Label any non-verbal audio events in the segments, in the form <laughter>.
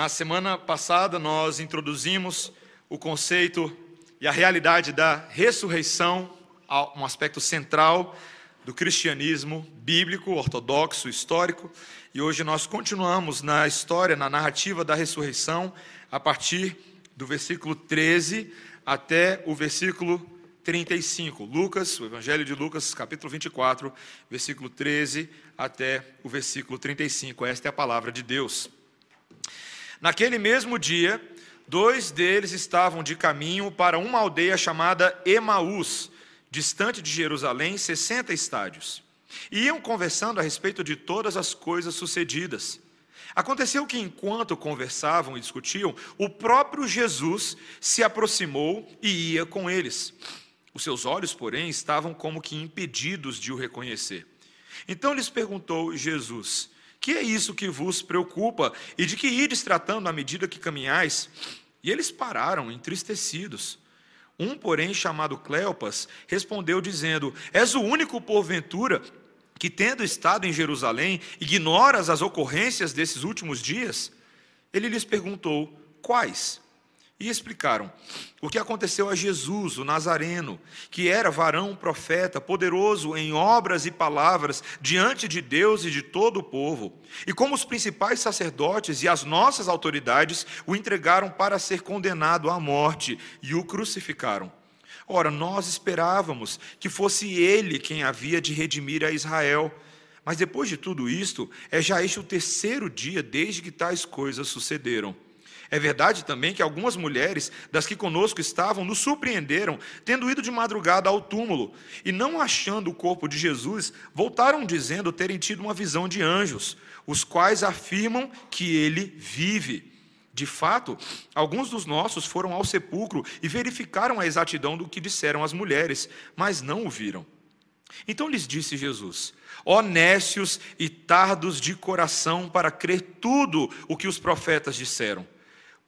Na semana passada, nós introduzimos o conceito e a realidade da ressurreição, um aspecto central do cristianismo bíblico, ortodoxo, histórico, e hoje nós continuamos na história, na narrativa da ressurreição, a partir do versículo 13 até o versículo 35. Lucas, o Evangelho de Lucas, capítulo 24, versículo 13 até o versículo 35. Esta é a palavra de Deus. Naquele mesmo dia, dois deles estavam de caminho para uma aldeia chamada Emaús, distante de Jerusalém, 60 estádios. E iam conversando a respeito de todas as coisas sucedidas. Aconteceu que, enquanto conversavam e discutiam, o próprio Jesus se aproximou e ia com eles. Os seus olhos, porém, estavam como que impedidos de o reconhecer. Então lhes perguntou Jesus: que é isso que vos preocupa? E de que ides tratando à medida que caminhais? E eles pararam, entristecidos. Um, porém, chamado Cleopas, respondeu, dizendo: És o único, porventura, que, tendo estado em Jerusalém, ignoras as ocorrências desses últimos dias? Ele lhes perguntou: Quais? E explicaram o que aconteceu a Jesus, o Nazareno, que era varão profeta, poderoso em obras e palavras diante de Deus e de todo o povo. E como os principais sacerdotes e as nossas autoridades o entregaram para ser condenado à morte e o crucificaram. Ora, nós esperávamos que fosse ele quem havia de redimir a Israel. Mas depois de tudo isto, é já este o terceiro dia desde que tais coisas sucederam. É verdade também que algumas mulheres das que conosco estavam nos surpreenderam, tendo ido de madrugada ao túmulo e não achando o corpo de Jesus, voltaram dizendo terem tido uma visão de anjos, os quais afirmam que ele vive. De fato, alguns dos nossos foram ao sepulcro e verificaram a exatidão do que disseram as mulheres, mas não o viram. Então lhes disse Jesus: Honécios e tardos de coração para crer tudo o que os profetas disseram.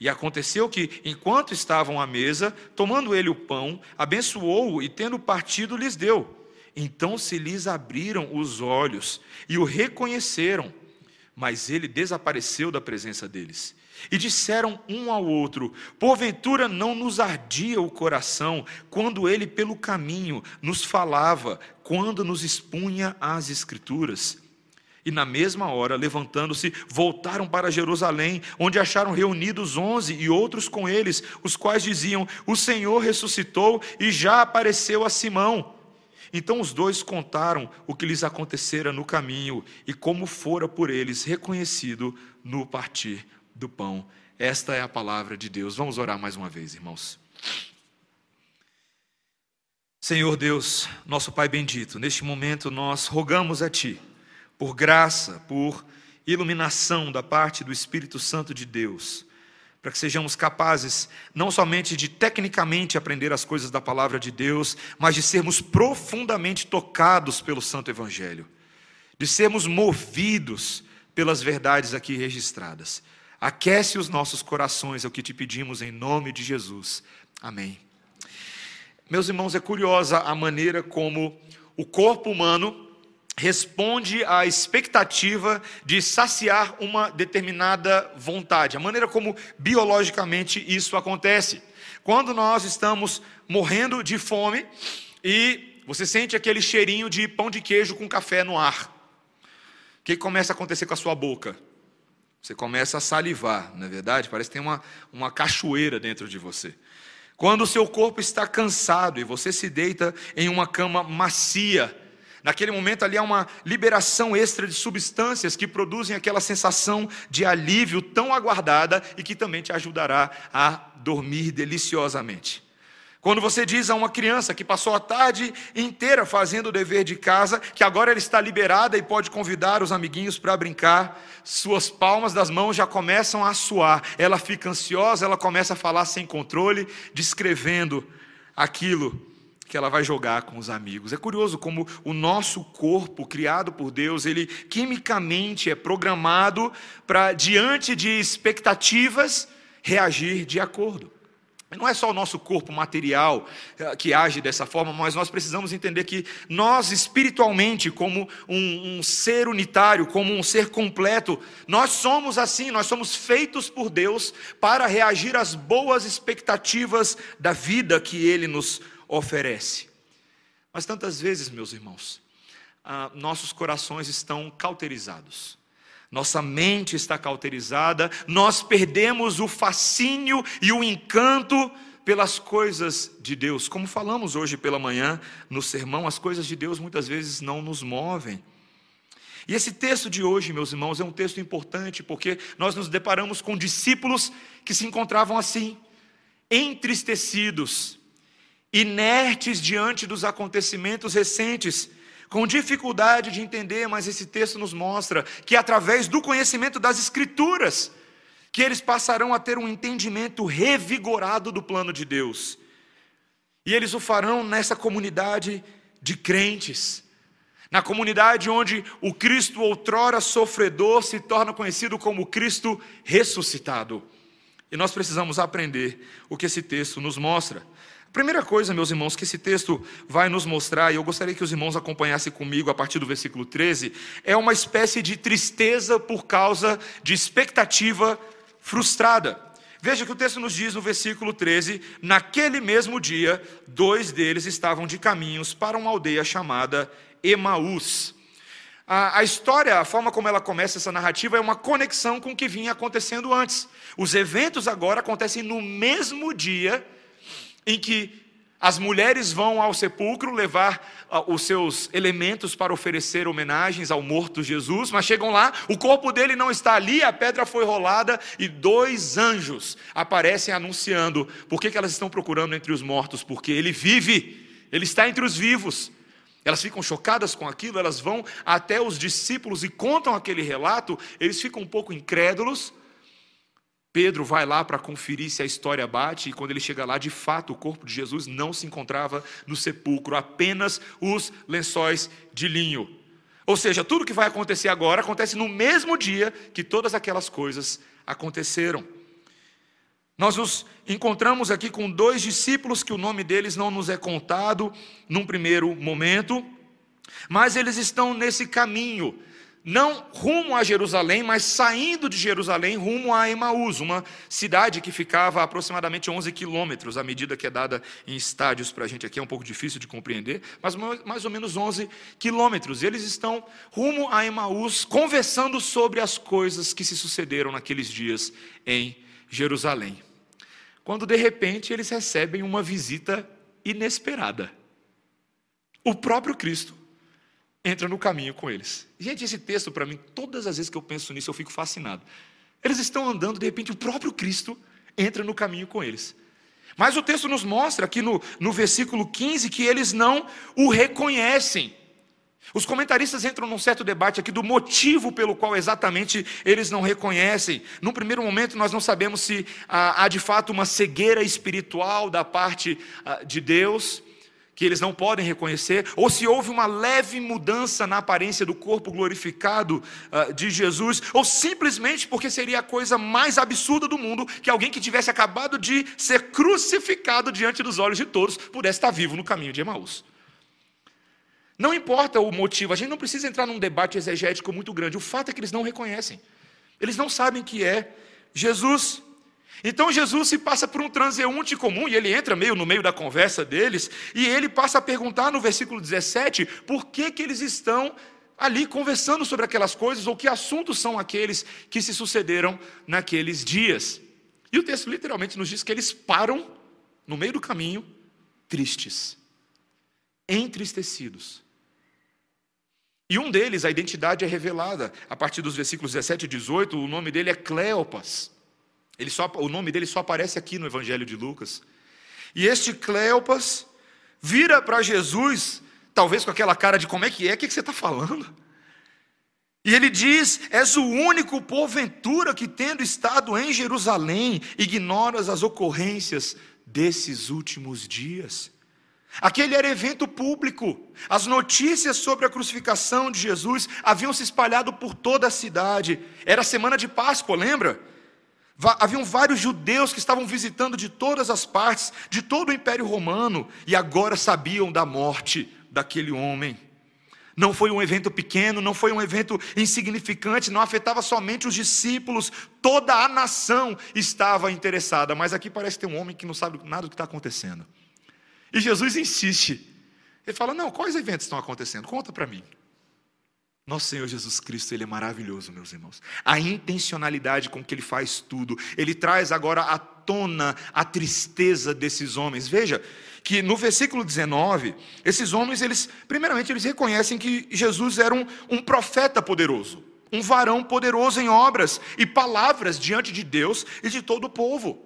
E aconteceu que, enquanto estavam à mesa, tomando ele o pão, abençoou-o e, tendo partido, lhes deu. Então se lhes abriram os olhos e o reconheceram, mas ele desapareceu da presença deles. E disseram um ao outro: Porventura não nos ardia o coração quando ele pelo caminho nos falava, quando nos expunha as Escrituras? E na mesma hora, levantando-se, voltaram para Jerusalém, onde acharam reunidos onze e outros com eles, os quais diziam: O Senhor ressuscitou e já apareceu a Simão. Então os dois contaram o que lhes acontecera no caminho e como fora por eles reconhecido no partir do pão. Esta é a palavra de Deus. Vamos orar mais uma vez, irmãos. Senhor Deus, nosso Pai bendito, neste momento nós rogamos a Ti por graça, por iluminação da parte do Espírito Santo de Deus, para que sejamos capazes não somente de tecnicamente aprender as coisas da palavra de Deus, mas de sermos profundamente tocados pelo Santo Evangelho, de sermos movidos pelas verdades aqui registradas. Aquece os nossos corações, é o que te pedimos em nome de Jesus. Amém. Meus irmãos, é curiosa a maneira como o corpo humano responde à expectativa de saciar uma determinada vontade, a maneira como biologicamente isso acontece. Quando nós estamos morrendo de fome e você sente aquele cheirinho de pão de queijo com café no ar, o que começa a acontecer com a sua boca? Você começa a salivar, não é verdade? Parece que tem uma, uma cachoeira dentro de você. Quando o seu corpo está cansado e você se deita em uma cama macia, Naquele momento ali há uma liberação extra de substâncias que produzem aquela sensação de alívio tão aguardada e que também te ajudará a dormir deliciosamente. Quando você diz a uma criança que passou a tarde inteira fazendo o dever de casa, que agora ela está liberada e pode convidar os amiguinhos para brincar, suas palmas das mãos já começam a suar, ela fica ansiosa, ela começa a falar sem controle, descrevendo aquilo que ela vai jogar com os amigos. É curioso como o nosso corpo, criado por Deus, ele quimicamente é programado para, diante de expectativas, reagir de acordo. Não é só o nosso corpo material eh, que age dessa forma, mas nós precisamos entender que nós, espiritualmente, como um, um, ser unitário, como um ser completo, nós somos assim, nós somos feitos por Deus para reagir às boas expectativas da vida que Ele nos oferece. Mas tantas vezes, meus irmãos, ah, nossos corações estão cauterizados. Nossa mente está cauterizada, nós perdemos o fascínio e o encanto pelas coisas de Deus. Como falamos hoje pela manhã no sermão, as coisas de Deus muitas vezes não nos movem. E esse texto de hoje, meus irmãos, é um texto importante porque nós nos deparamos com discípulos que se encontravam assim, entristecidos, inertes diante dos acontecimentos recentes com dificuldade de entender, mas esse texto nos mostra que através do conhecimento das Escrituras, que eles passarão a ter um entendimento revigorado do plano de Deus. E eles o farão nessa comunidade de crentes, na comunidade onde o Cristo outrora sofredor se torna conhecido como Cristo ressuscitado. E nós precisamos aprender o que esse texto nos mostra. Primeira coisa, meus irmãos, que esse texto vai nos mostrar, e eu gostaria que os irmãos acompanhassem comigo a partir do versículo 13, é uma espécie de tristeza por causa de expectativa frustrada. Veja que o texto nos diz no versículo 13: Naquele mesmo dia, dois deles estavam de caminhos para uma aldeia chamada Emaús. A, história, a forma como ela começa essa narrativa, é uma conexão com o que vinha acontecendo antes. Os eventos agora acontecem no mesmo dia em que as mulheres vão ao sepulcro levar uh, os seus elementos para oferecer homenagens ao morto Jesus, mas chegam lá, o corpo dele não está ali, a pedra foi rolada e dois anjos aparecem anunciando por que, que elas estão procurando entre os mortos, porque ele vive, ele está entre os vivos. Elas ficam chocadas com aquilo, elas vão até os discípulos e contam aquele relato, eles ficam um pouco incrédulos, Pedro vai lá para conferir se a história bate, e quando ele chega lá, de fato, o corpo de Jesus não se encontrava no sepulcro, apenas os lençóis de linho. Ou seja, tudo que vai acontecer agora acontece no mesmo dia que todas aquelas coisas aconteceram. Nós nos encontramos aqui com dois discípulos que o nome deles não nos é contado num primeiro momento, mas eles estão nesse caminho não rumo a Jerusalém, mas saindo de Jerusalém rumo a Emaús, uma cidade que ficava a aproximadamente 11 quilômetros, a medida que é dada em estádios para a gente aqui é um pouco difícil de compreender, mas mais ou menos 11 quilômetros. Eles estão rumo a Emaús, conversando sobre as coisas que se sucederam naqueles dias em Jerusalém. Quando de repente eles recebem uma visita inesperada. O próprio Cristo entra no caminho com eles. Gente, esse texto, para mim, todas as vezes que eu penso nisso, eu fico fascinado. Eles estão andando, de repente, o próprio Cristo entra no caminho com eles. Mas o texto nos mostra aqui no, no versículo 15 que eles não o reconhecem. Os comentaristas entram num certo debate aqui do motivo pelo qual exatamente eles não reconhecem. Num primeiro momento, nós não sabemos se há, de fato uma cegueira espiritual da parte ah, de Deus, que eles não podem reconhecer, ou se houve uma leve mudança na aparência do corpo glorificado uh, de Jesus, ou simplesmente porque seria a coisa mais absurda do mundo que alguém que tivesse acabado de ser crucificado diante dos olhos de todos pudesse estar vivo no caminho de Emaús. Não importa o motivo, a gente não precisa entrar num debate exegético muito grande, o fato é que eles não reconhecem, eles não sabem que é Jesus. Então Jesus se passa por um transeunte comum, e ele entra meio no meio da conversa deles, e ele passa a perguntar no versículo 17 por que, que eles estão ali conversando sobre aquelas coisas, ou que assuntos são aqueles que se sucederam naqueles dias. E o texto literalmente nos diz que eles param no meio do caminho, tristes, entristecidos. E um deles, a identidade é revelada a partir dos versículos 17 e 18, o nome dele é Cleopas. Ele só, o nome dele só aparece aqui no Evangelho de Lucas. E este Cleopas vira para Jesus, talvez com aquela cara de como é que é, o que você está falando? E ele diz: És o único porventura que, tendo estado em Jerusalém, ignoras as ocorrências desses últimos dias. Aquele era evento público. As notícias sobre a crucificação de Jesus haviam se espalhado por toda a cidade. Era a semana de Páscoa, lembra? Haviam vários judeus que estavam visitando de todas as partes, de todo o Império Romano, e agora sabiam da morte daquele homem. Não foi um evento pequeno, não foi um evento insignificante, não afetava somente os discípulos, toda a nação estava interessada. Mas aqui parece ter um homem que não sabe nada do que está acontecendo. E Jesus insiste. Ele fala: Não, quais eventos estão acontecendo? Conta para mim. Nosso Senhor Jesus Cristo, Ele é maravilhoso, meus irmãos. A intencionalidade com que Ele faz tudo. Ele traz agora à tona a tristeza desses homens. Veja que no versículo 19, esses homens, eles, primeiramente, eles reconhecem que Jesus era um, um profeta poderoso. Um varão poderoso em obras e palavras diante de Deus e de todo o povo.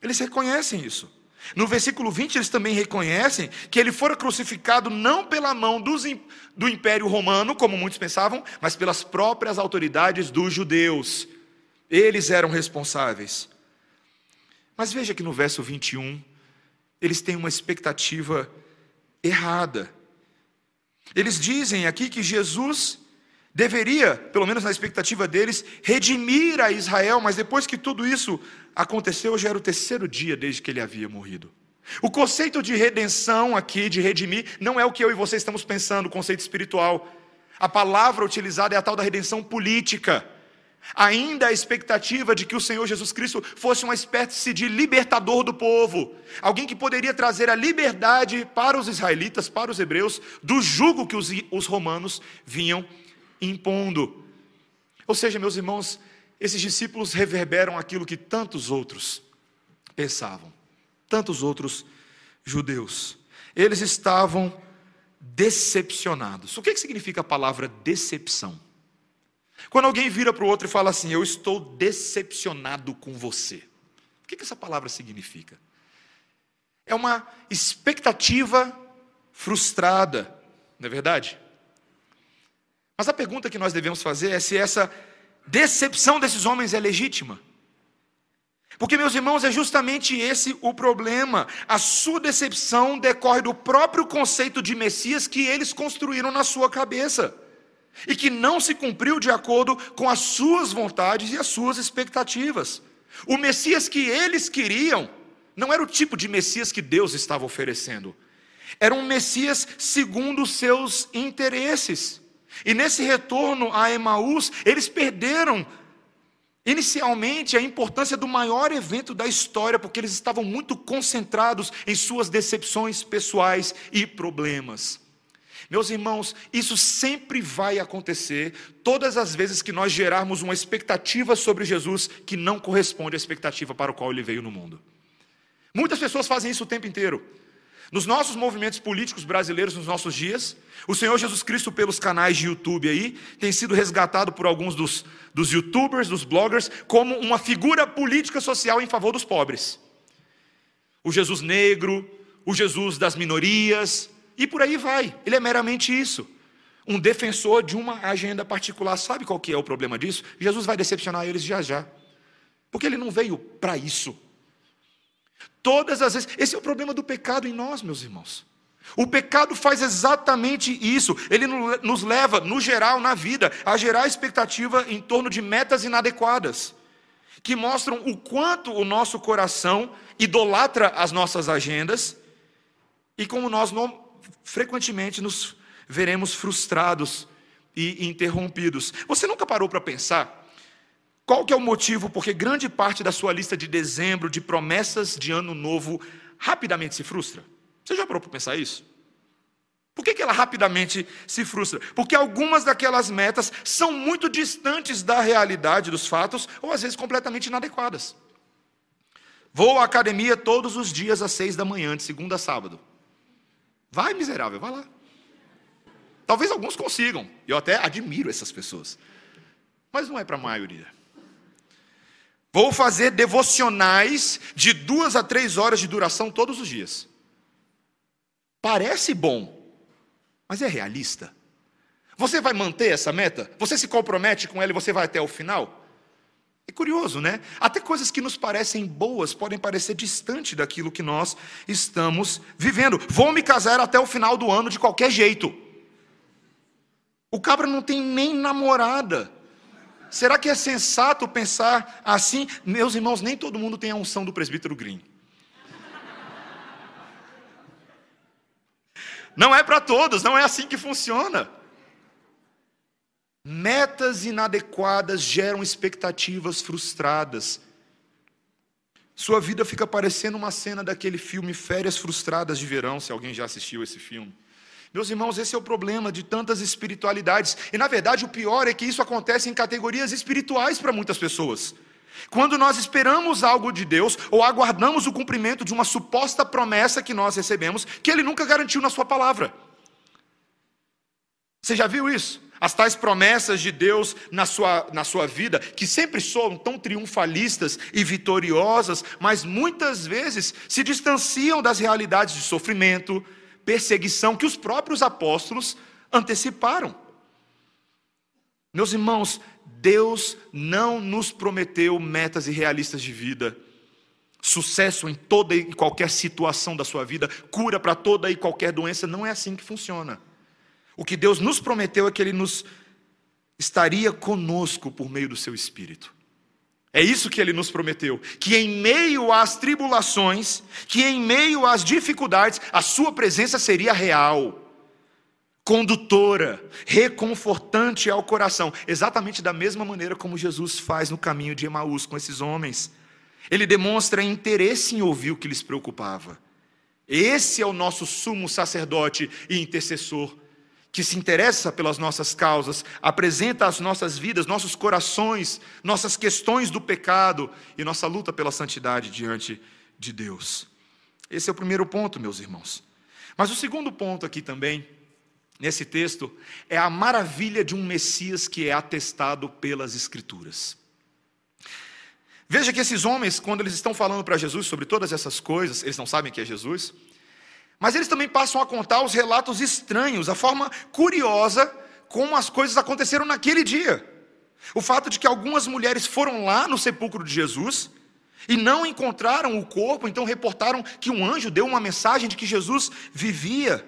Eles reconhecem isso. No versículo 20, eles também reconhecem que ele fora crucificado não pela mão dos, do Império Romano, como muitos pensavam, mas pelas próprias autoridades dos judeus. Eles eram responsáveis. Mas veja que no verso 21, eles têm uma expectativa errada. Eles dizem aqui que Jesus deveria, pelo menos na expectativa deles, redimir a Israel, mas depois que tudo isso aconteceu, já era o terceiro dia desde que ele havia morrido. O conceito de redenção aqui, de redimir, não é o que eu e você estamos pensando, o conceito espiritual. A palavra utilizada é a tal da redenção política. Ainda a expectativa de que o Senhor Jesus Cristo fosse uma espécie de libertador do povo, alguém que poderia trazer a liberdade para os israelitas, para os hebreus, do jugo que os, os romanos vinham impondo. Ou seja, meus irmãos, esses discípulos reverberam aquilo que tantos outros pensavam, tantos outros judeus. Eles estavam decepcionados. O que, que significa a palavra decepção? Quando alguém vira para o outro e fala assim: Eu estou decepcionado com você. O que, que essa palavra significa? É uma expectativa frustrada, não é verdade? Mas a pergunta que nós devemos fazer é se essa decepção desses homens é legítima. Porque, meus irmãos, é justamente esse o problema. A sua decepção decorre do próprio conceito de Messias que eles construíram na sua cabeça e que não se cumpriu de acordo com as suas vontades e as suas expectativas. O Messias que eles queriam não era o tipo de Messias que Deus estava oferecendo, era um Messias segundo os seus interesses. E nesse retorno a Emaús, eles perderam inicialmente a importância do maior evento da história, porque eles estavam muito concentrados em suas decepções pessoais e problemas. Meus irmãos, isso sempre vai acontecer todas as vezes que nós gerarmos uma expectativa sobre Jesus que não corresponde à expectativa para a qual ele veio no mundo. Muitas pessoas fazem isso o tempo inteiro. Nos nossos movimentos políticos brasileiros, nos nossos dias, o Senhor Jesus Cristo, pelos canais de YouTube aí, tem sido resgatado por alguns dos, dos youtubers, dos bloggers, como uma figura política social em favor dos pobres. O Jesus negro, o Jesus das minorias, e por aí vai. Ele é meramente isso. Um defensor de uma agenda particular. Sabe qual que é o problema disso? Jesus vai decepcionar eles já já. Porque ele não veio para isso. Todas as vezes. Esse é o problema do pecado em nós, meus irmãos. O pecado faz exatamente isso. Ele nos leva, no geral, na vida, a gerar expectativa em torno de metas inadequadas, que mostram o quanto o nosso coração idolatra as nossas agendas e como nós não, frequentemente nos veremos frustrados e interrompidos. Você nunca parou para pensar qual que é o motivo porque grande parte da sua lista de dezembro, de promessas de ano novo, rapidamente se frustra? Você já parou para pensar isso? Por que, que ela rapidamente se frustra? Porque algumas daquelas metas são muito distantes da realidade dos fatos, ou às vezes completamente inadequadas. Vou à academia todos os dias às seis da manhã, de segunda a sábado. Vai, miserável, vai lá. Talvez alguns consigam, eu até admiro essas pessoas, mas não é para a maioria. Vou fazer devocionais de duas a três horas de duração todos os dias. Parece bom, mas é realista. Você vai manter essa meta? Você se compromete com ela e você vai até o final? É curioso, né? Até coisas que nos parecem boas podem parecer distante daquilo que nós estamos vivendo. Vou me casar até o final do ano de qualquer jeito. O cabra não tem nem namorada. Será que é sensato pensar assim? Meus irmãos, nem todo mundo tem a unção do presbítero Green. Não é para todos, não é assim que funciona. Metas inadequadas geram expectativas frustradas. Sua vida fica parecendo uma cena daquele filme Férias Frustradas de Verão, se alguém já assistiu esse filme. Meus irmãos, esse é o problema de tantas espiritualidades. E na verdade, o pior é que isso acontece em categorias espirituais para muitas pessoas. Quando nós esperamos algo de Deus ou aguardamos o cumprimento de uma suposta promessa que nós recebemos, que Ele nunca garantiu na Sua palavra. Você já viu isso? As tais promessas de Deus na sua, na sua vida, que sempre soam tão triunfalistas e vitoriosas, mas muitas vezes se distanciam das realidades de sofrimento, perseguição que os próprios apóstolos anteciparam. Meus irmãos, Deus não nos prometeu metas irrealistas de vida, sucesso em toda e qualquer situação da sua vida, cura para toda e qualquer doença, não é assim que funciona. O que Deus nos prometeu é que Ele nos estaria conosco por meio do seu Espírito. É isso que ele nos prometeu: que em meio às tribulações, que em meio às dificuldades, a sua presença seria real condutora, reconfortante ao coração, exatamente da mesma maneira como Jesus faz no caminho de Emaús com esses homens. Ele demonstra interesse em ouvir o que lhes preocupava. Esse é o nosso sumo sacerdote e intercessor, que se interessa pelas nossas causas, apresenta as nossas vidas, nossos corações, nossas questões do pecado e nossa luta pela santidade diante de Deus. Esse é o primeiro ponto, meus irmãos. Mas o segundo ponto aqui também nesse texto é a maravilha de um Messias que é atestado pelas Escrituras. Veja que esses homens, quando eles estão falando para Jesus sobre todas essas coisas, eles não sabem que é Jesus, mas eles também passam a contar os relatos estranhos, a forma curiosa como as coisas aconteceram naquele dia. O fato de que algumas mulheres foram lá no sepulcro de Jesus e não encontraram o corpo, então reportaram que um anjo deu uma mensagem de que Jesus vivia.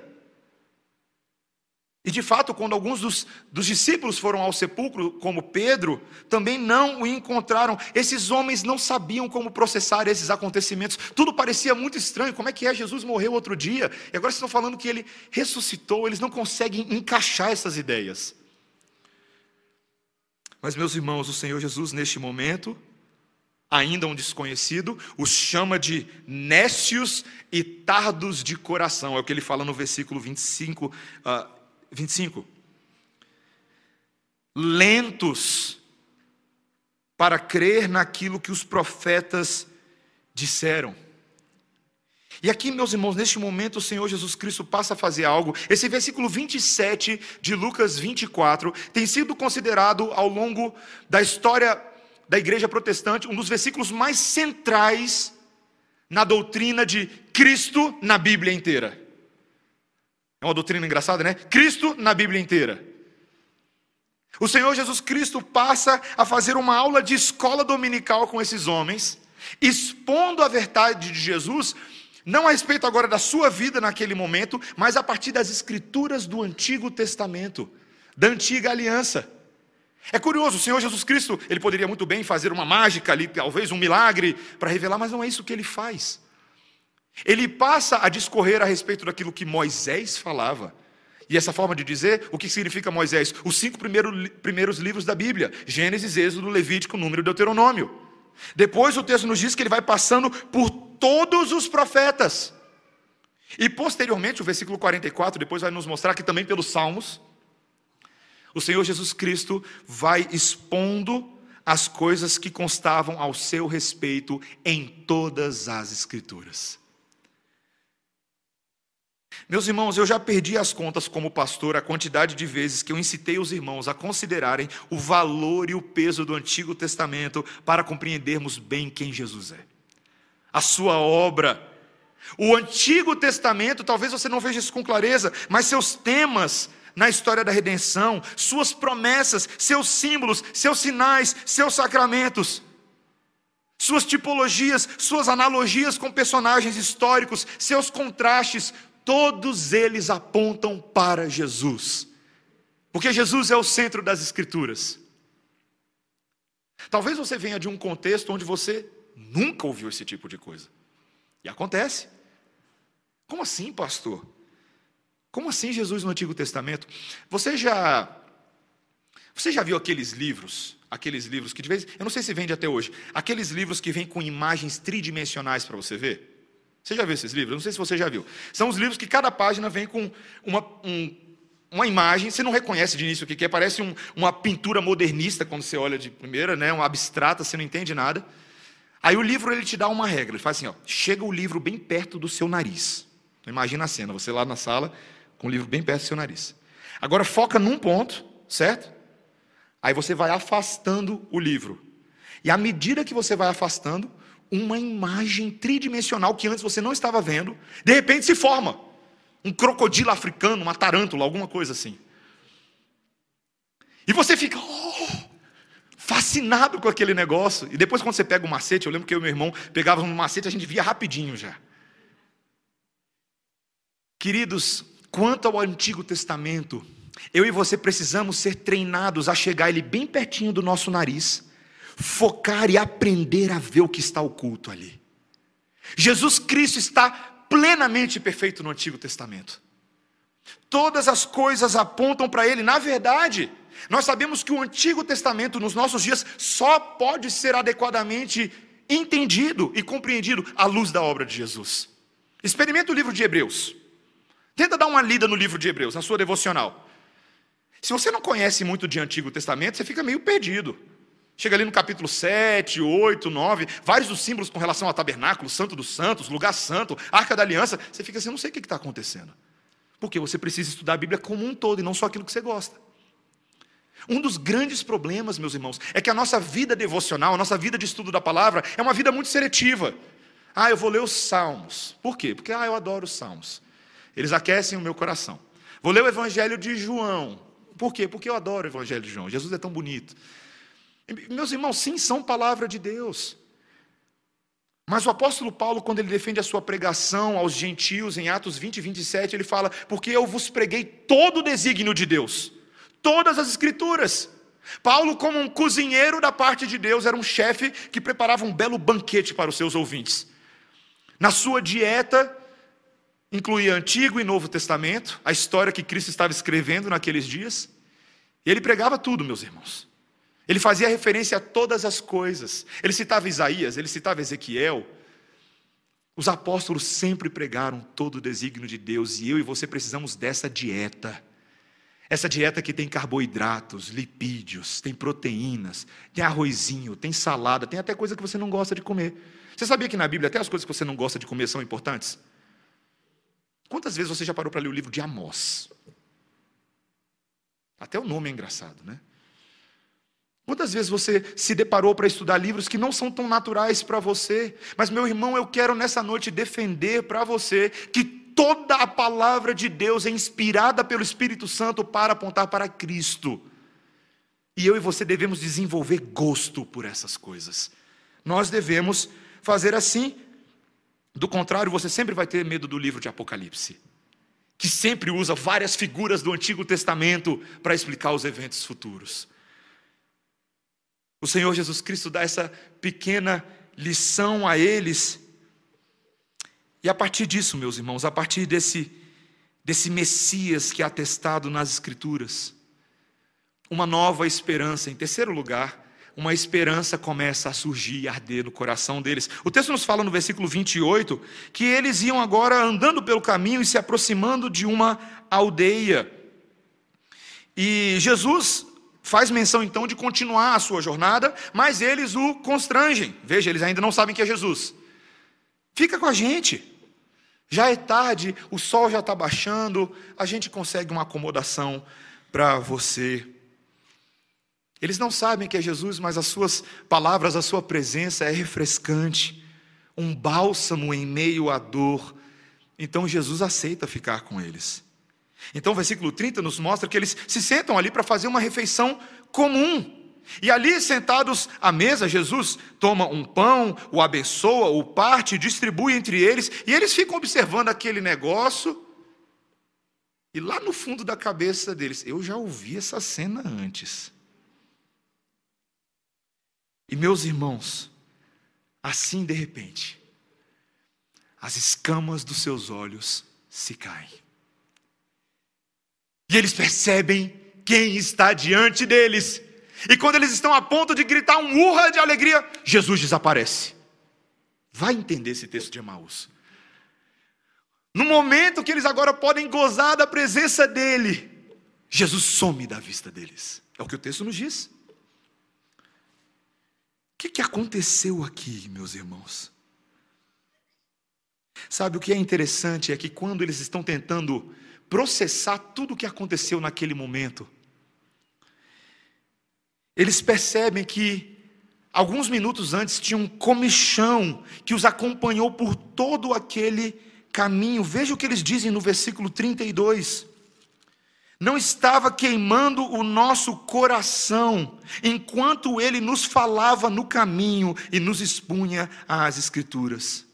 E de fato, quando alguns dos, dos, discípulos foram ao sepulcro, como Pedro, também não o encontraram. Esses homens não sabiam como processar esses acontecimentos. Tudo parecia muito estranho. Como é que é? Jesus morreu outro dia. E agora estão falando que ele ressuscitou. Eles não conseguem encaixar essas ideias. Mas, meus irmãos, o Senhor Jesus, neste momento, ainda um desconhecido, os chama de nécios e tardos de coração. É o que ele fala no versículo 25. Uh, 25. Lentos para crer naquilo que os profetas disseram. E aqui, meus irmãos, neste momento o Senhor Jesus Cristo passa a fazer algo. Esse versículo 27 de Lucas 24 tem sido considerado ao longo da história da igreja protestante um dos versículos mais centrais na doutrina de Cristo na Bíblia inteira. É uma doutrina engraçada, né? Cristo na Bíblia inteira. O Senhor Jesus Cristo passa a fazer uma aula de escola dominical com esses homens, expondo a verdade de Jesus, não a respeito agora da sua vida naquele momento, mas a partir das escrituras do Antigo Testamento, da antiga aliança. É curioso, o Senhor Jesus Cristo, ele poderia muito bem fazer uma mágica ali, talvez um milagre para revelar, mas não é isso que ele faz. Ele passa a discorrer a respeito daquilo que Moisés falava. E essa forma de dizer, o que significa Moisés? Os cinco primeiros, primeiros livros da Bíblia: Gênesis, Êxodo, Levítico, Número e Deuteronômio. Depois o texto nos diz que ele vai passando por todos os profetas. E posteriormente, o versículo 44, depois vai nos mostrar que também pelos Salmos, o Senhor Jesus Cristo vai expondo as coisas que constavam ao seu respeito em todas as Escrituras. Meus irmãos, eu já perdi as contas como pastor a quantidade de vezes que eu incitei os irmãos a considerarem o valor e o peso do Antigo Testamento para compreendermos bem quem Jesus é. A sua obra. O Antigo Testamento, talvez você não veja isso com clareza, mas seus temas na história da redenção, suas promessas, seus símbolos, seus sinais, seus sacramentos, suas tipologias, suas analogias com personagens históricos, seus contrastes, todos eles apontam para Jesus. Porque Jesus é o centro das Escrituras. Talvez você venha de um contexto onde você nunca ouviu esse tipo de coisa. E acontece. Como assim, pastor? Como assim Jesus no Antigo Testamento? Você já Você já viu aqueles livros, aqueles livros que de vez, eu não sei se vende até hoje, aqueles livros que vêm com imagens tridimensionais para você ver? Você já viu esses livros? Não sei se você já viu. São os livros que cada página vem com uma, um, uma imagem, você não reconhece de início o que é, parece um, uma pintura modernista quando você olha de primeira, né, uma abstrata, você não entende nada. Aí o livro ele te dá uma regra, ele faz assim, ó, chega o livro bem perto do seu nariz. Então, imagina a cena, você lá na sala, com o livro bem perto do seu nariz. Agora foca num ponto, certo? Aí você vai afastando o livro. E à medida que você vai afastando, uma imagem tridimensional que antes você não estava vendo, de repente se forma. Um crocodilo africano, uma tarântula, alguma coisa assim. E você fica oh, fascinado com aquele negócio. E depois, quando você pega o macete, eu lembro que eu e meu irmão pegávamos no macete, a gente via rapidinho já. Queridos, Quanto ao Antigo Testamento, eu e você precisamos ser treinados a chegar ele bem pertinho do nosso nariz, focar e aprender a ver o que está oculto ali. Jesus Cristo está plenamente perfeito no Antigo Testamento. Todas as coisas apontam para ele. Na verdade, nós sabemos que o Antigo Testamento nos nossos dias só pode ser adequadamente entendido e compreendido à luz da obra de Jesus. Experimenta o livro de Hebreus. Tenta dar uma lida no livro de Hebreus, na sua devocional. Se você não conhece muito de Antigo Testamento, você fica meio perdido. Chega ali no capítulo 7, 8, 9, vários dos símbolos com relação ao tabernáculo, Santo dos Santos, lugar santo, Arca da Aliança. Você fica assim, eu não sei o que está acontecendo. Porque você precisa estudar a Bíblia como um todo e não só aquilo que você gosta. Um dos grandes problemas, meus irmãos, é que a nossa vida devocional, a nossa vida de estudo da palavra, é uma vida muito seletiva. Ah, eu vou ler os salmos. Por quê? Porque ah, eu adoro os salmos. Eles aquecem o meu coração. Vou ler o Evangelho de João. Por quê? Porque eu adoro o Evangelho de João. Jesus é tão bonito. Meus irmãos, sim, são palavra de Deus. Mas o apóstolo Paulo, quando ele defende a sua pregação aos gentios, em Atos 20 e 27, ele fala: Porque eu vos preguei todo o desígnio de Deus, todas as Escrituras. Paulo, como um cozinheiro da parte de Deus, era um chefe que preparava um belo banquete para os seus ouvintes. Na sua dieta, incluía Antigo e Novo Testamento, a história que Cristo estava escrevendo naqueles dias. E ele pregava tudo, meus irmãos. Ele fazia referência a todas as coisas. Ele citava Isaías, ele citava Ezequiel. Os apóstolos sempre pregaram todo o desígnio de Deus e eu e você precisamos dessa dieta. Essa dieta que tem carboidratos, lipídios, tem proteínas, tem arrozinho, tem salada, tem até coisa que você não gosta de comer. Você sabia que na Bíblia até as coisas que você não gosta de comer são importantes? Quantas vezes você já parou para ler o livro de Amós? Até o nome é engraçado, né? Quantas vezes você se deparou para estudar livros que não são tão naturais para você? Mas, meu irmão, eu quero nessa noite defender para você que toda a palavra de Deus é inspirada pelo Espírito Santo para apontar para Cristo. E eu e você devemos desenvolver gosto por essas coisas. Nós devemos fazer assim do contrário, você sempre vai ter medo do livro de Apocalipse, que sempre usa várias figuras do Antigo Testamento para explicar os eventos futuros. O Senhor Jesus Cristo dá essa pequena lição a eles. E a partir disso, meus irmãos, a partir desse, desse Messias que é atestado nas Escrituras, uma nova esperança, em terceiro lugar, uma esperança começa a surgir e arder no coração deles. O texto nos fala no versículo 28 que eles iam agora andando pelo caminho e se aproximando de uma aldeia. E Jesus faz menção então de continuar a sua jornada, mas eles o constrangem. Veja, eles ainda não sabem que é Jesus. Fica com a gente. Já é tarde, o sol já está baixando, a gente consegue uma acomodação para você. Eles não sabem que é Jesus, mas as suas palavras, a sua presença é refrescante, um bálsamo em meio à dor. Então Jesus aceita ficar com eles. Então o versículo 30 nos mostra que eles se sentam ali para fazer uma refeição comum. E ali, sentados à mesa, Jesus toma um pão, o abençoa, o parte, distribui entre eles, e eles ficam observando aquele negócio. E lá no fundo da cabeça deles, eu já ouvi essa cena antes. E meus irmãos, assim de repente, as escamas dos seus olhos se caem. E eles percebem quem está diante deles. E quando eles estão a ponto de gritar um urra de alegria, Jesus desaparece. Vai entender esse texto de Emaús. No momento que eles agora podem gozar da presença dele, Jesus some da vista deles. É o que o texto nos diz. O que, que aconteceu aqui, meus irmãos? Sabe o que é interessante é que quando eles estão tentando processar tudo o que aconteceu naquele momento, eles percebem que alguns minutos antes tinha um comichão que os acompanhou por todo aquele caminho. Veja o que eles dizem no versículo 32. Não estava queimando o nosso coração enquanto ele nos falava no caminho e nos expunha as Escrituras.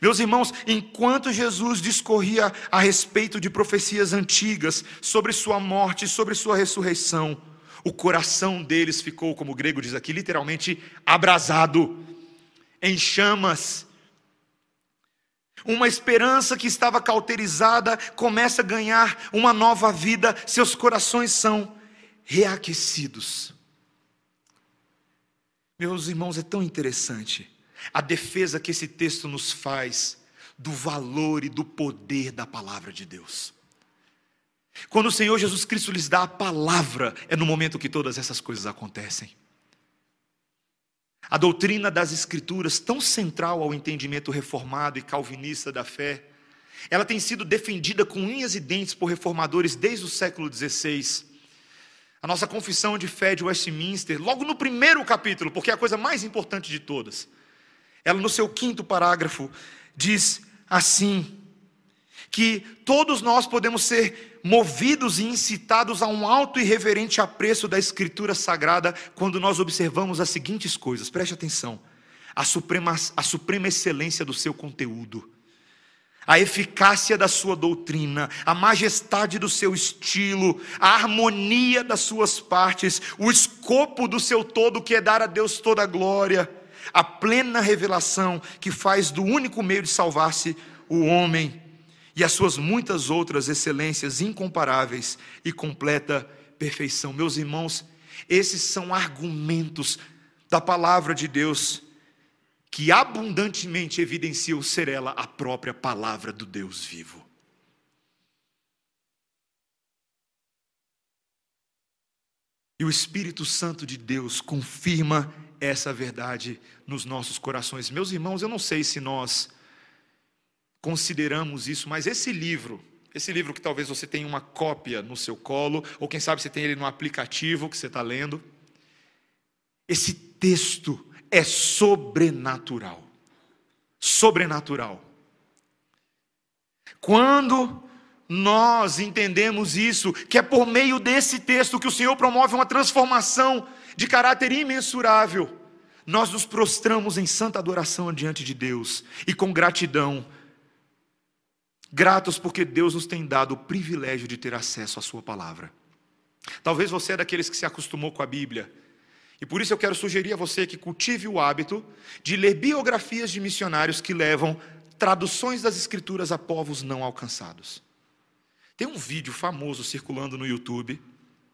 Meus irmãos, enquanto Jesus discorria a respeito de profecias antigas sobre sua morte, sobre sua ressurreição, o coração deles ficou, como o grego diz aqui, literalmente abrasado, em chamas. Uma esperança que estava cauterizada começa a ganhar uma nova vida, seus corações são reaquecidos. Meus irmãos, é tão interessante a defesa que esse texto nos faz do valor e do poder da palavra de Deus. Quando o Senhor Jesus Cristo lhes dá a palavra, é no momento que todas essas coisas acontecem. A doutrina das Escrituras, tão central ao entendimento reformado e calvinista da fé, ela tem sido defendida com unhas e dentes por reformadores desde o século XVI. A nossa confissão de fé de Westminster, logo no primeiro capítulo, porque é a coisa mais importante de todas, ela no seu quinto parágrafo diz assim: que todos nós podemos ser movidos e incitados a um alto e reverente apreço da Escritura Sagrada quando nós observamos as seguintes coisas, preste atenção: a suprema, a suprema excelência do seu conteúdo, a eficácia da sua doutrina, a majestade do seu estilo, a harmonia das suas partes, o escopo do seu todo, que é dar a Deus toda a glória, a plena revelação que faz do único meio de salvar-se o homem e as suas muitas outras excelências incomparáveis e completa perfeição. Meus irmãos, esses são argumentos da palavra de Deus que abundantemente evidenciam ser ela a própria palavra do Deus vivo. E o Espírito Santo de Deus confirma essa verdade nos nossos corações. Meus irmãos, eu não sei se nós consideramos isso, mas esse livro, esse livro que talvez você tenha uma cópia no seu colo, ou quem sabe você tem ele no aplicativo que você está lendo, esse texto é sobrenatural. Sobrenatural. Quando nós entendemos isso, que é por meio desse texto que o Senhor promove uma transformação de caráter imensurável, nós nos prostramos em santa adoração diante de Deus e com gratidão Gratos porque Deus nos tem dado o privilégio de ter acesso à Sua palavra. Talvez você é daqueles que se acostumou com a Bíblia. E por isso eu quero sugerir a você que cultive o hábito de ler biografias de missionários que levam traduções das Escrituras a povos não alcançados. Tem um vídeo famoso circulando no YouTube,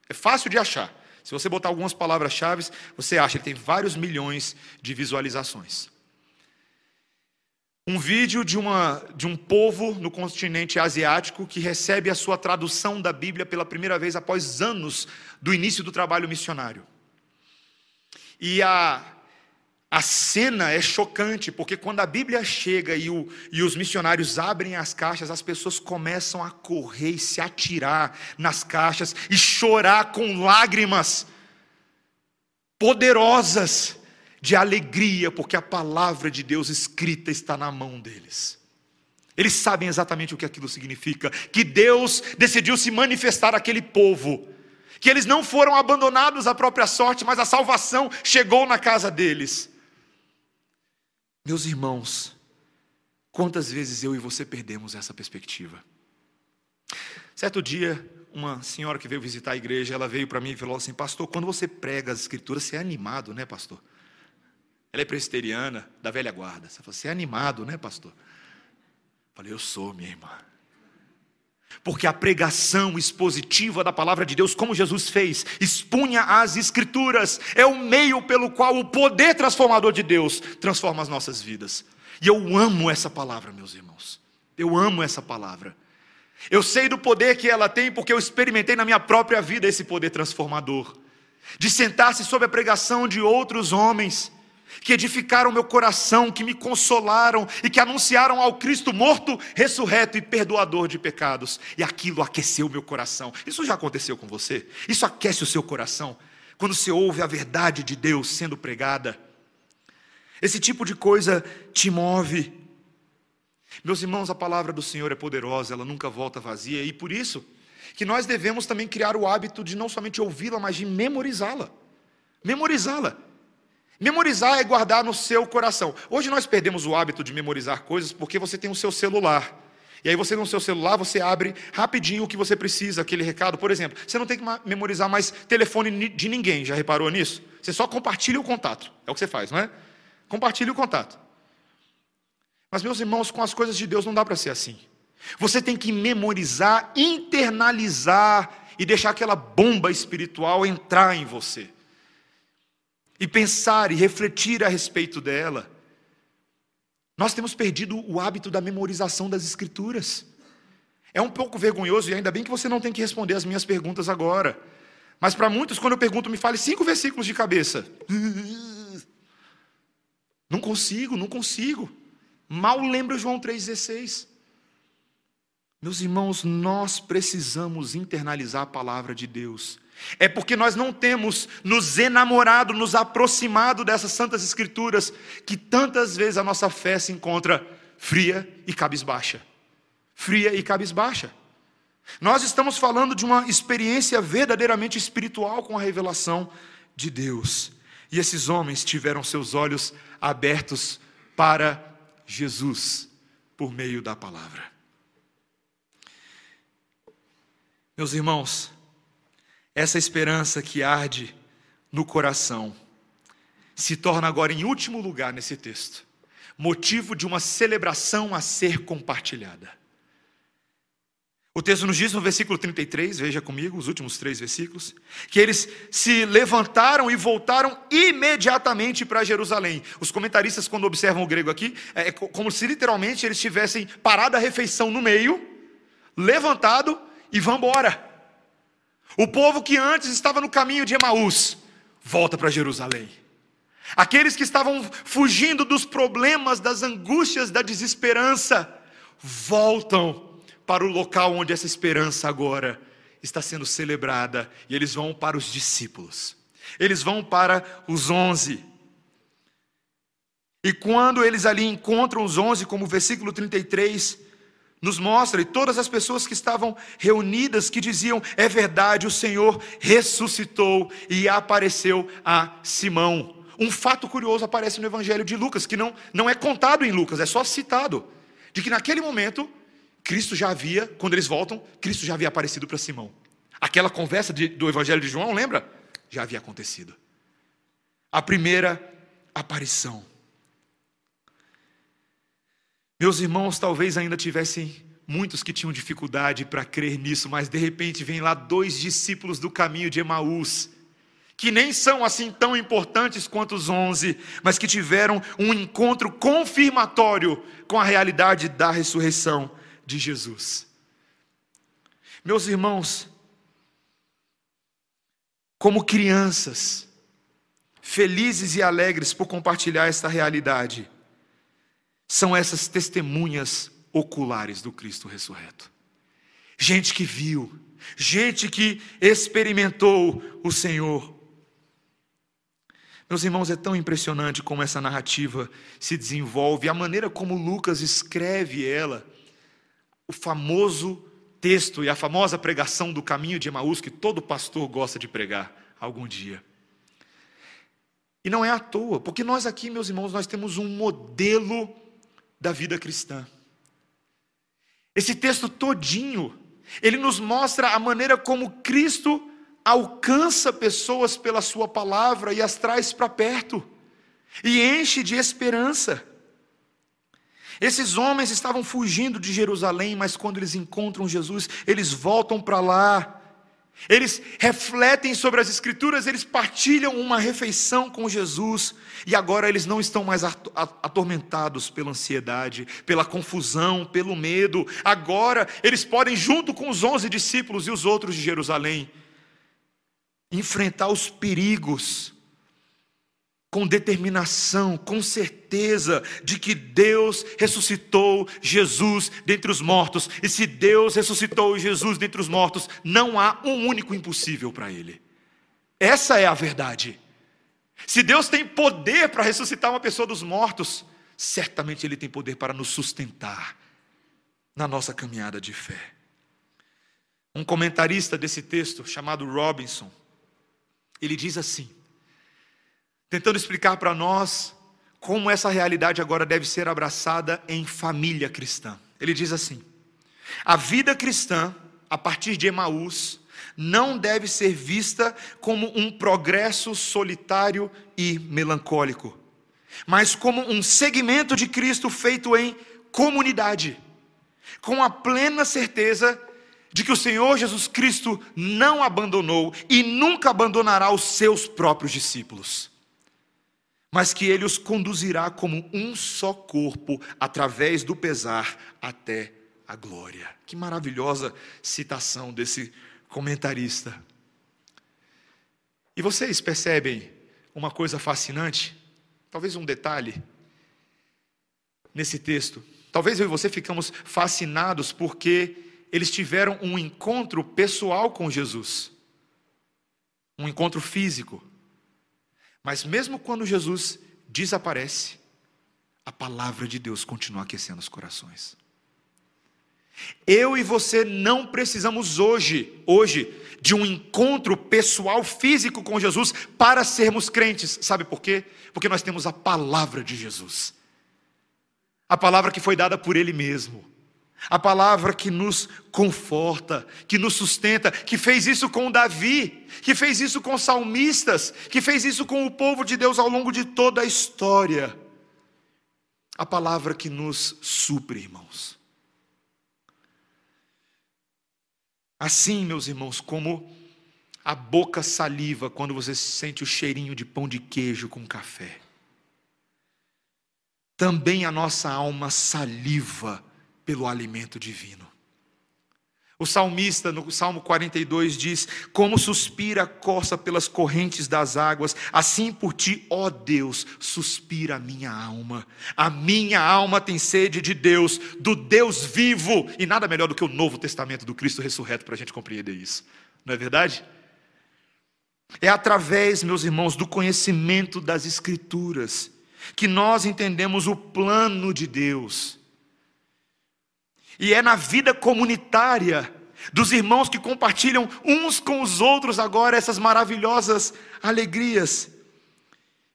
é fácil de achar. Se você botar algumas palavras-chave, você acha, ele tem vários milhões de visualizações. Um vídeo de, uma, de um povo no continente asiático que recebe a sua tradução da Bíblia pela primeira vez após anos do início do trabalho missionário. E a, A cena é chocante, porque quando a Bíblia chega e, o, e, os missionários abrem as caixas, as pessoas começam a correr e se atirar nas caixas e chorar com lágrimas poderosas de alegria, porque a palavra de Deus escrita está na mão deles. Eles sabem exatamente o que aquilo significa, que Deus decidiu se manifestar àquele povo, que eles não foram abandonados à própria sorte, mas a salvação chegou na casa deles. Meus irmãos, quantas vezes eu e você perdemos essa perspectiva? Certo dia, uma senhora que veio visitar a igreja, ela veio para mim e falou assim: Pastor, quando você prega as escrituras, você é animado, né, pastor? Ela é presbiteriana, da velha guarda. Você falou: Você é animado, né, pastor? Eu falei: Eu sou, minha irmã. Porque a pregação expositiva da palavra de Deus, como Jesus fez, expunha as Escrituras, é o meio pelo qual o poder transformador de Deus transforma as nossas vidas. E eu amo essa palavra, meus irmãos. Eu amo essa palavra. Eu sei do poder que ela tem, porque eu experimentei na minha própria vida esse poder transformador. De sentar-se sob a pregação de outros homens que edificaram meu coração, que me consolaram e que anunciaram ao Cristo morto, ressurreto e perdoador de pecados. E aquilo aqueceu meu coração. Isso já aconteceu com você? Isso aquece o seu coração quando você ouve a verdade de Deus sendo pregada. Esse tipo de coisa te move. Meus irmãos, a palavra do Senhor é poderosa, ela nunca volta vazia, e por isso que nós devemos também criar o hábito de não somente ouvi-la, mas de memorizá-la. Memorizá-la. Memorizar é guardar no seu coração. Hoje nós perdemos o hábito de memorizar coisas porque você tem o seu celular. E aí você no seu celular, você abre rapidinho o que você precisa, aquele recado. Por exemplo, você não tem que memorizar mais telefone de ninguém, já reparou nisso? Você só compartilha o contato. É o que você faz, não é? Compartilha o contato. Mas meus irmãos, com as coisas de Deus não dá para ser assim. Você tem que memorizar, internalizar e deixar aquela bomba espiritual entrar em você e pensar e refletir a respeito dela. Nós temos perdido o hábito da memorização das Escrituras. É um pouco vergonhoso, e ainda bem que você não tem que responder as minhas perguntas agora. Mas para muitos, quando eu pergunto, me fale cinco versículos de cabeça. <laughs> Não consigo, não consigo. Mal lembro João 3,16. Meus irmãos, nós precisamos internalizar a palavra de Deus é porque nós não temos nos enamorado, nos aproximado dessas santas escrituras, que tantas vezes a nossa fé se encontra fria e cabisbaixa. Fria e cabisbaixa. Nós estamos falando de uma experiência verdadeiramente espiritual com a revelação de Deus. E esses homens tiveram seus olhos abertos para Jesus por meio da palavra. Meus irmãos, essa esperança que arde no coração se torna agora, em último lugar nesse texto, motivo de uma celebração a ser compartilhada. O texto nos diz no versículo 33, veja comigo os últimos três versículos, que eles se levantaram e voltaram imediatamente para Jerusalém. Os comentaristas, quando observam o grego aqui, é como se literalmente eles tivessem parado a refeição no meio, levantado e vão embora. O povo que antes estava no caminho de Emaús, volta para Jerusalém. Aqueles que estavam fugindo dos problemas, das angústias, da desesperança, voltam para o local onde essa esperança agora está sendo celebrada, e eles vão para os discípulos, eles vão para os onze. E quando eles ali encontram os onze, como o versículo 33 nos mostra, e todas as pessoas que estavam reunidas, que diziam: é verdade, o Senhor ressuscitou e apareceu a Simão. Um fato curioso aparece no Evangelho de Lucas, que não, não é contado em Lucas, é só citado: de que naquele momento, Cristo já havia, quando eles voltam, Cristo já havia aparecido para Simão. Aquela conversa de, do Evangelho de João, lembra? Já havia acontecido. A primeira aparição. Meus irmãos talvez ainda tivessem muitos que tinham dificuldade para crer nisso, mas de repente vem lá dois discípulos do caminho de Emaús, que nem são assim tão importantes quanto os onze, mas que tiveram um encontro confirmatório com a realidade da ressurreição de Jesus. Meus irmãos, como crianças, felizes e alegres por compartilhar esta realidade, são essas testemunhas oculares do Cristo ressurreto. Gente que viu, gente que experimentou o Senhor. Meus irmãos, é tão impressionante como essa narrativa se desenvolve, a maneira como Lucas escreve ela, o famoso texto e a famosa pregação do caminho de Emaús que todo pastor gosta de pregar algum dia. E não é à toa, porque nós aqui, meus irmãos, nós temos um modelo da vida cristã. Esse texto todinho, ele nos mostra a maneira como Cristo alcança pessoas pela sua palavra e as traz para perto e enche de esperança. Esses homens estavam fugindo de Jerusalém, mas quando eles encontram Jesus, eles voltam para lá eles refletem sobre as Escrituras, eles partilham uma refeição com Jesus, e agora eles não estão mais atormentados pela ansiedade, pela confusão, pelo medo. Agora eles podem, junto com os onze discípulos e os outros de Jerusalém, enfrentar os perigos com determinação, com certeza de que Deus ressuscitou Jesus dentre os mortos. E se Deus ressuscitou Jesus dentre os mortos, não há um único impossível para ele. Essa é a verdade. Se Deus tem poder para ressuscitar uma pessoa dos mortos, certamente Ele tem poder para nos sustentar na nossa caminhada de fé. Um comentarista desse texto, chamado Robinson, ele diz assim: tentando explicar para nós como essa realidade agora deve ser abraçada em família cristã. Ele diz assim: a vida cristã, a partir de Emaús, não deve ser vista como um progresso solitário e melancólico, mas como um segmento de Cristo feito em comunidade, com a plena certeza de que o Senhor Jesus Cristo não abandonou e nunca abandonará os seus próprios discípulos mas que ele os conduzirá como um só corpo, através do pesar, até a glória. Que maravilhosa citação desse comentarista. E vocês percebem uma coisa fascinante? Talvez um detalhe nesse texto. Talvez eu e você ficamos fascinados porque eles tiveram um encontro pessoal com Jesus, um encontro físico. Mas mesmo quando Jesus desaparece, a palavra de Deus continua aquecendo os corações. Eu e você não precisamos hoje, hoje, de um encontro pessoal físico com Jesus para sermos crentes. Sabe por quê? Porque nós temos a palavra de Jesus. A palavra que foi dada por ele mesmo. A palavra que nos conforta, que nos sustenta, que fez isso com Davi, que fez isso com salmistas, que fez isso com o povo de Deus ao longo de toda a história. A palavra que nos supre, irmãos. Assim, meus irmãos, como a boca saliva quando você sente o cheirinho de pão de queijo com café. Também a nossa alma saliva pelo alimento divino. O salmista, no Salmo 42, diz: Como suspira a corça pelas correntes das águas, assim por ti, ó Deus, suspira a minha alma. A minha alma tem sede de Deus, do Deus vivo. E nada melhor do que o Novo Testamento do Cristo ressurreto para a gente compreender isso, não é verdade? É através, meus irmãos, do conhecimento das Escrituras que nós entendemos o plano de Deus e é na vida comunitária dos irmãos que compartilham uns com os outros agora essas maravilhosas alegrias.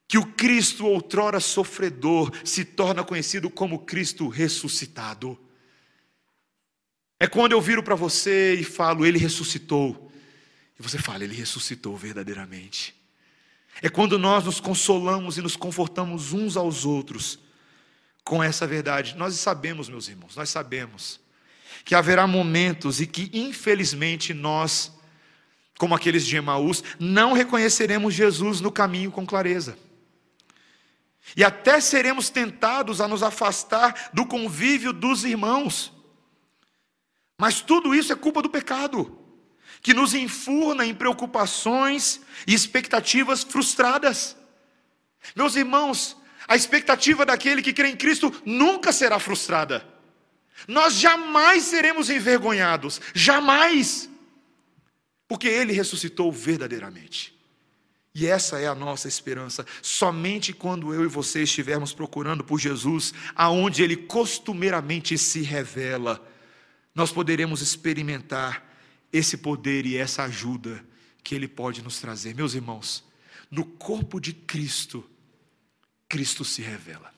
Que o Cristo, outrora sofredor, se torna conhecido como Cristo ressuscitado. É quando eu viro para você e falo, Ele ressuscitou. E você fala, Ele ressuscitou verdadeiramente. É quando nós nos consolamos e nos confortamos uns aos outros com essa verdade. Nós sabemos, meus irmãos, nós sabemos que haverá momentos e que, infelizmente, nós, como aqueles de Emaús, não reconheceremos Jesus no caminho com clareza. E até seremos tentados a nos afastar do convívio dos irmãos. Mas tudo isso é culpa do pecado, que nos enfurna em preocupações e expectativas frustradas. Meus irmãos, a expectativa daquele que crê em Cristo nunca será frustrada. Nós jamais seremos envergonhados, jamais, porque Ele ressuscitou verdadeiramente. E essa é a nossa esperança. Somente quando eu e você estivermos procurando por Jesus, aonde Ele costumeiramente se revela, nós poderemos experimentar esse poder e essa ajuda que Ele pode nos trazer. Meus irmãos, no corpo de Cristo, Cristo se revela.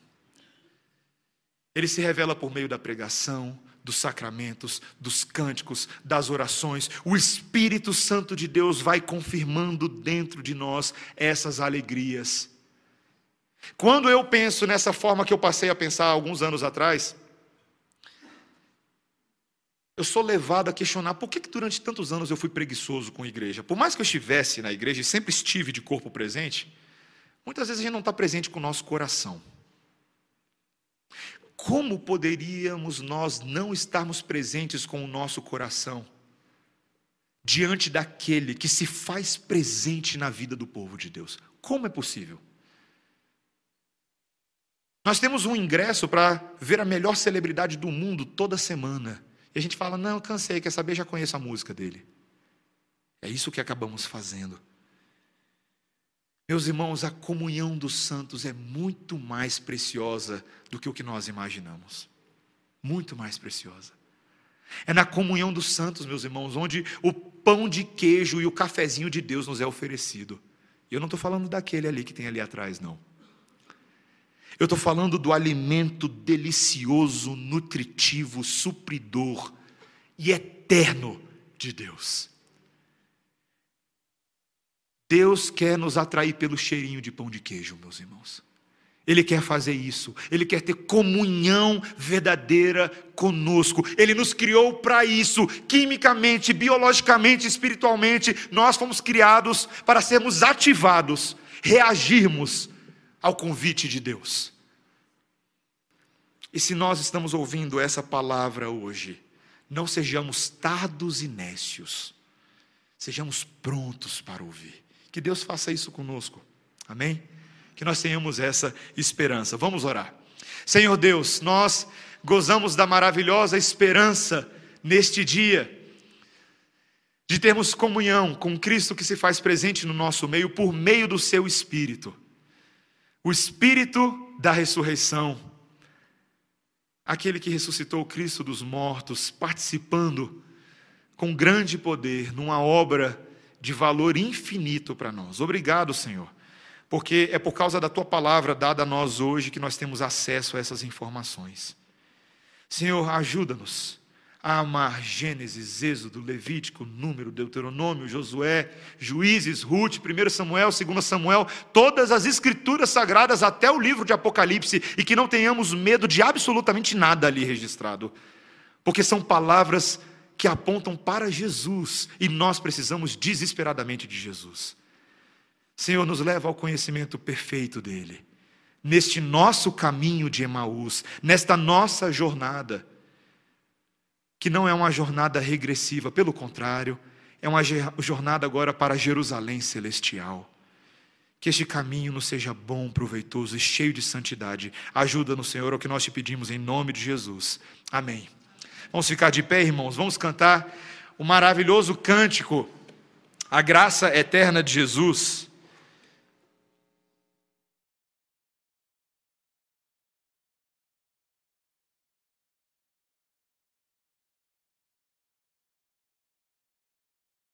Ele se revela por meio da pregação, dos sacramentos, dos cânticos, das orações. O Espírito Santo de Deus vai confirmando dentro de nós essas alegrias. Quando eu penso nessa forma que eu passei a pensar alguns anos atrás, eu sou levado a questionar por que, que durante tantos anos eu fui preguiçoso com a igreja. Por mais que eu estivesse na igreja e sempre estive de corpo presente, muitas vezes a gente não está presente com o nosso coração. Como poderíamos nós não estarmos presentes com o nosso coração diante daquele que se faz presente na vida do povo de Deus? Como é possível? Nós temos um ingresso para ver a melhor celebridade do mundo toda semana. E a gente fala: não, cansei, quer saber? Já conheço a música dele. É isso que acabamos fazendo. Meus irmãos, a comunhão dos santos é muito mais preciosa do que o que nós imaginamos. Muito mais preciosa. É na comunhão dos santos, meus irmãos, onde o pão de queijo e o cafezinho de Deus nos é oferecido. E eu não estou falando daquele ali que tem ali atrás, não. Eu estou falando do alimento delicioso, nutritivo, supridor e eterno de Deus. Deus quer nos atrair pelo cheirinho de pão de queijo, meus irmãos. Ele quer fazer isso, ele quer ter comunhão verdadeira conosco. Ele nos criou para isso, quimicamente, biologicamente, espiritualmente. Nós fomos criados para sermos ativados, reagirmos ao convite de Deus. E se nós estamos ouvindo essa palavra hoje, não sejamos tardos e nécios, sejamos prontos para ouvir. Que Deus faça isso conosco, amém? Que nós tenhamos essa esperança. Vamos orar. Senhor Deus, nós gozamos da maravilhosa esperança neste dia de termos comunhão com Cristo que se faz presente no nosso meio por meio do seu Espírito o Espírito da ressurreição, aquele que ressuscitou Cristo dos mortos, participando com grande poder numa obra de valor infinito para nós. Obrigado, Senhor, porque é por causa da tua palavra dada a nós hoje que nós temos acesso a essas informações. Senhor, ajuda-nos a amar Gênesis, Êxodo, Levítico, Número, Deuteronômio, Josué, Juízes, Ruth, 1 Samuel, 2 Samuel, todas as escrituras sagradas até o livro de Apocalipse e que não tenhamos medo de absolutamente nada ali registrado, porque são palavras que apontam para Jesus e nós precisamos desesperadamente de Jesus. Senhor, nos leva ao conhecimento perfeito dele, neste nosso caminho de Emaús, nesta nossa jornada que não é uma jornada regressiva, pelo contrário, é uma jornada agora para Jerusalém celestial. Que este caminho nos seja bom, proveitoso e cheio de santidade. Ajuda-nos, Senhor, é o que nós te pedimos em nome de Jesus. Amém. Vamos ficar de pé, irmãos. Vamos cantar o maravilhoso cântico, a graça eterna de Jesus.